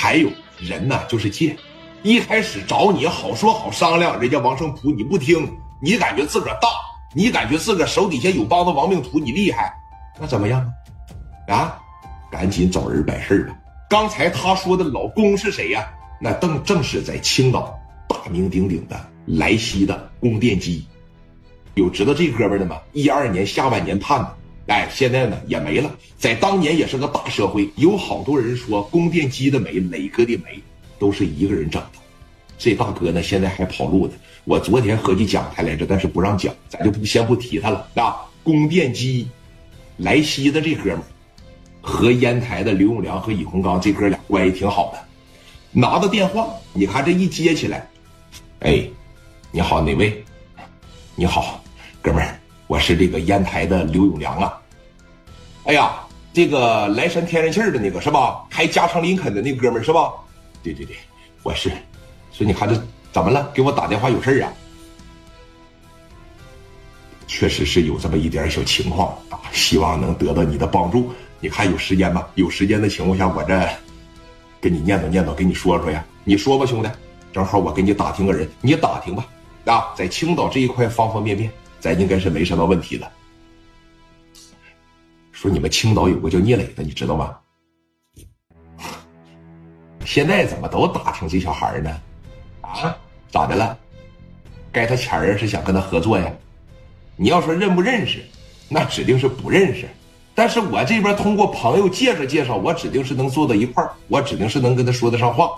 还有人呢，就是贱，一开始找你好说好商量，人家王胜普你不听，你感觉自个儿大，你感觉自个儿手底下有帮子亡命徒，你厉害，那怎么样啊？啊，赶紧找人办事吧。刚才他说的老公是谁呀？那正正是在青岛大名鼎鼎的莱西的供电机。有知道这哥们的吗？一二年下半年判的。哎，现在呢也没了，在当年也是个大社会，有好多人说供电机的煤、磊哥的煤都是一个人整的。这大哥呢现在还跑路呢。我昨天合计讲他来着，但是不让讲，咱就不先不提他了啊。供电机，莱西的这哥们和烟台的刘永良和尹洪刚这哥俩关系挺好的。拿到电话，你看这一接起来，哎，你好，哪位？你好，哥们儿。我是这个烟台的刘永良啊，哎呀，这个莱山天然气的那个是吧？开加长林肯的那哥们是吧？对对对，我是。说你看这怎么了？给我打电话有事啊？确实是有这么一点小情况啊，希望能得到你的帮助。你看有时间吗？有时间的情况下，我这跟你念叨念叨，跟你说说呀。你说吧，兄弟，正好我给你打听个人，你打听吧。啊，在青岛这一块方方面面。咱应该是没什么问题的。说你们青岛有个叫聂磊的，你知道吗？现在怎么都打听这小孩呢？啊，咋的了？该他钱儿是想跟他合作呀？你要说认不认识，那指定是不认识。但是我这边通过朋友介绍介绍，我指定是能坐到一块儿，我指定是能跟他说得上话。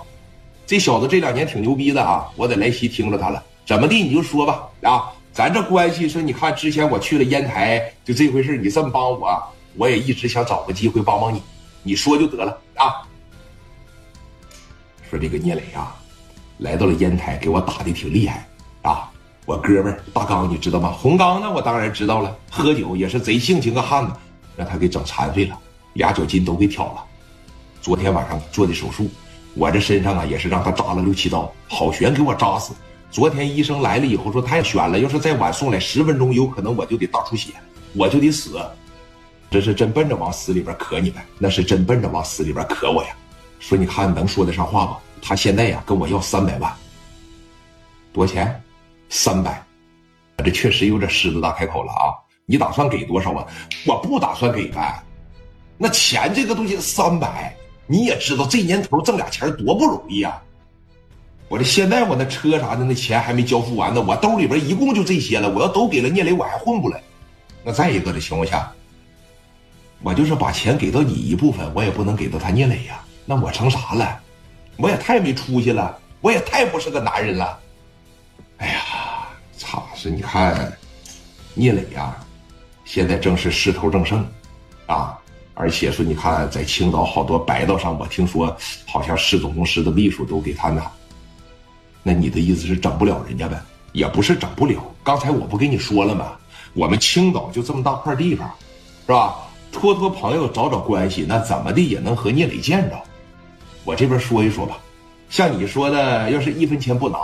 这小子这两年挺牛逼的啊，我在莱西听着他了。怎么地你就说吧啊。咱这关系说，你看之前我去了烟台，就这回事你这么帮我，我也一直想找个机会帮帮你，你说就得了啊。说这个聂磊啊，来到了烟台，给我打的挺厉害啊。我哥们大刚你知道吗？洪刚呢，我当然知道了，喝酒也是贼性情个汉子，让他给整残废了，俩脚筋都给挑了。昨天晚上做的手术，我这身上啊也是让他扎了六七刀，好悬给我扎死。昨天医生来了以后说太悬了，要是再晚送来十分钟，有可能我就得大出血，我就得死。这是真奔着往死里边磕你们，那是真奔着往死里边磕我呀。说你看能说得上话吗？他现在呀跟我要三百万，多少钱？三百。这确实有点狮子大开口了啊！你打算给多少啊？我不打算给呗。那钱这个东西三百，你也知道这年头挣俩钱多不容易啊。我这现在我那车啥的那钱还没交付完呢，我兜里边一共就这些了。我要都给了聂磊，我还混不来。那再一个的情况下，我就是把钱给到你一部分，我也不能给到他聂磊呀。那我成啥了？我也太没出息了，我也太不是个男人了。哎呀，操！是你看，聂磊呀，现在正是势头正盛，啊，而且说你看在青岛好多白道上，我听说好像市总公司的秘书都给他那。那你的意思是整不了人家呗？也不是整不了。刚才我不跟你说了吗？我们青岛就这么大块地方，是吧？托托朋友，找找关系，那怎么的也能和聂磊见着。我这边说一说吧。像你说的，要是一分钱不拿，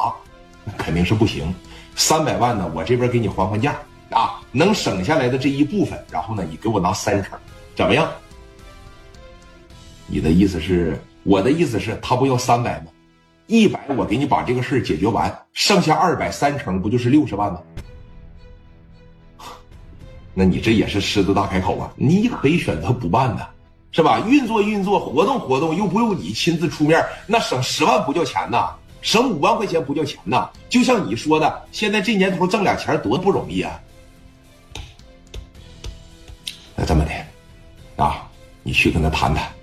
那肯定是不行。三百万呢，我这边给你还还价啊，能省下来的这一部分，然后呢，你给我拿三成，怎么样？你的意思是？我的意思是，他不要三百吗？一百，我给你把这个事解决完，剩下二百三成不就是六十万吗？那你这也是狮子大开口啊！你可以选择不办的，是吧？运作运作，活动活动，又不用你亲自出面，那省十万不叫钱呐，省五万块钱不叫钱呐。就像你说的，现在这年头挣俩钱多不容易啊！那这么的，啊，你去跟他谈谈。